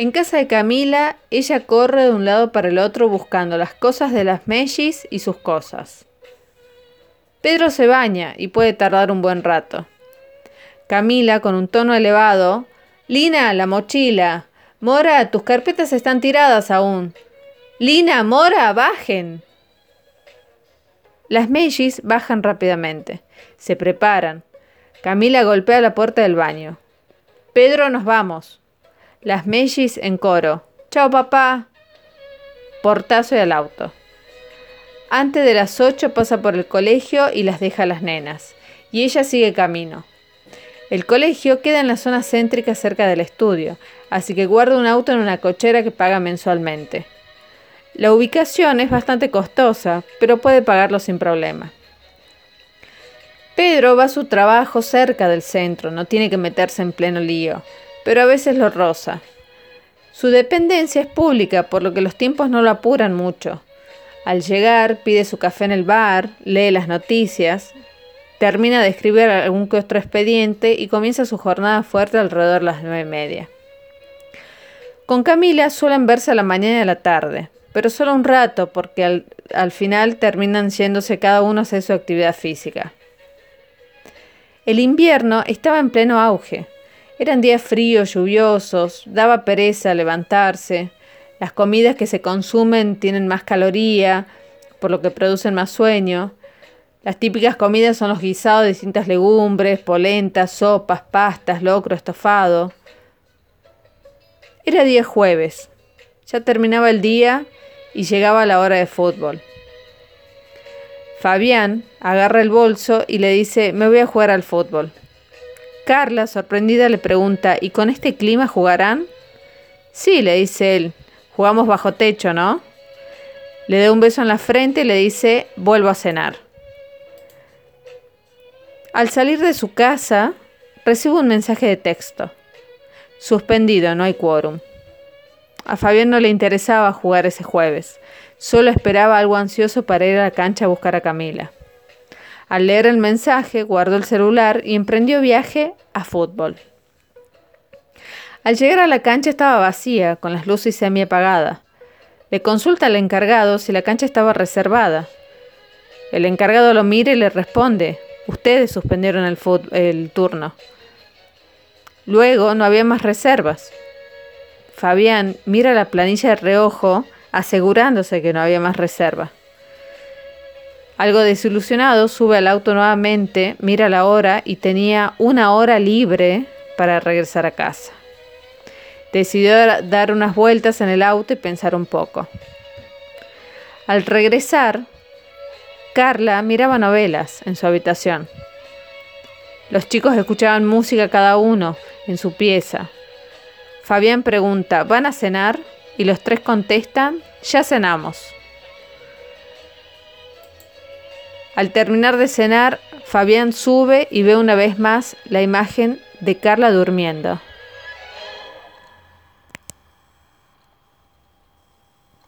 En casa de Camila, ella corre de un lado para el otro buscando las cosas de las Mellis y sus cosas. Pedro se baña y puede tardar un buen rato. Camila, con un tono elevado, Lina, la mochila. Mora, tus carpetas están tiradas aún. Lina, Mora, bajen. Las Mellis bajan rápidamente. Se preparan. Camila golpea la puerta del baño. Pedro, nos vamos. Las Mellis en coro. Chao, papá. Portazo y al auto. Antes de las 8 pasa por el colegio y las deja a las nenas, y ella sigue camino. El colegio queda en la zona céntrica cerca del estudio, así que guarda un auto en una cochera que paga mensualmente. La ubicación es bastante costosa, pero puede pagarlo sin problema. Pedro va a su trabajo cerca del centro, no tiene que meterse en pleno lío, pero a veces lo roza. Su dependencia es pública, por lo que los tiempos no lo apuran mucho. Al llegar, pide su café en el bar, lee las noticias, termina de escribir algún que otro expediente y comienza su jornada fuerte alrededor de las nueve y media. Con Camila suelen verse a la mañana y a la tarde, pero solo un rato porque al, al final terminan yéndose cada uno a hacer su actividad física. El invierno estaba en pleno auge. Eran días fríos, lluviosos, daba pereza levantarse, las comidas que se consumen tienen más caloría, por lo que producen más sueño. Las típicas comidas son los guisados de distintas legumbres, polentas, sopas, pastas, locro, estofado. Era día jueves. Ya terminaba el día y llegaba la hora de fútbol. Fabián agarra el bolso y le dice, me voy a jugar al fútbol. Carla, sorprendida, le pregunta, ¿y con este clima jugarán? Sí, le dice él, Jugamos bajo techo, ¿no? Le da un beso en la frente y le dice, vuelvo a cenar. Al salir de su casa, recibe un mensaje de texto. Suspendido, no hay quórum. A Fabián no le interesaba jugar ese jueves, solo esperaba algo ansioso para ir a la cancha a buscar a Camila. Al leer el mensaje, guardó el celular y emprendió viaje a fútbol. Al llegar a la cancha estaba vacía, con las luces semi apagadas. Le consulta al encargado si la cancha estaba reservada. El encargado lo mira y le responde, ustedes suspendieron el, el turno. Luego no había más reservas. Fabián mira la planilla de reojo asegurándose que no había más reserva. Algo desilusionado, sube al auto nuevamente, mira la hora y tenía una hora libre para regresar a casa. Decidió dar unas vueltas en el auto y pensar un poco. Al regresar, Carla miraba novelas en su habitación. Los chicos escuchaban música cada uno en su pieza. Fabián pregunta, ¿van a cenar? Y los tres contestan, ya cenamos. Al terminar de cenar, Fabián sube y ve una vez más la imagen de Carla durmiendo.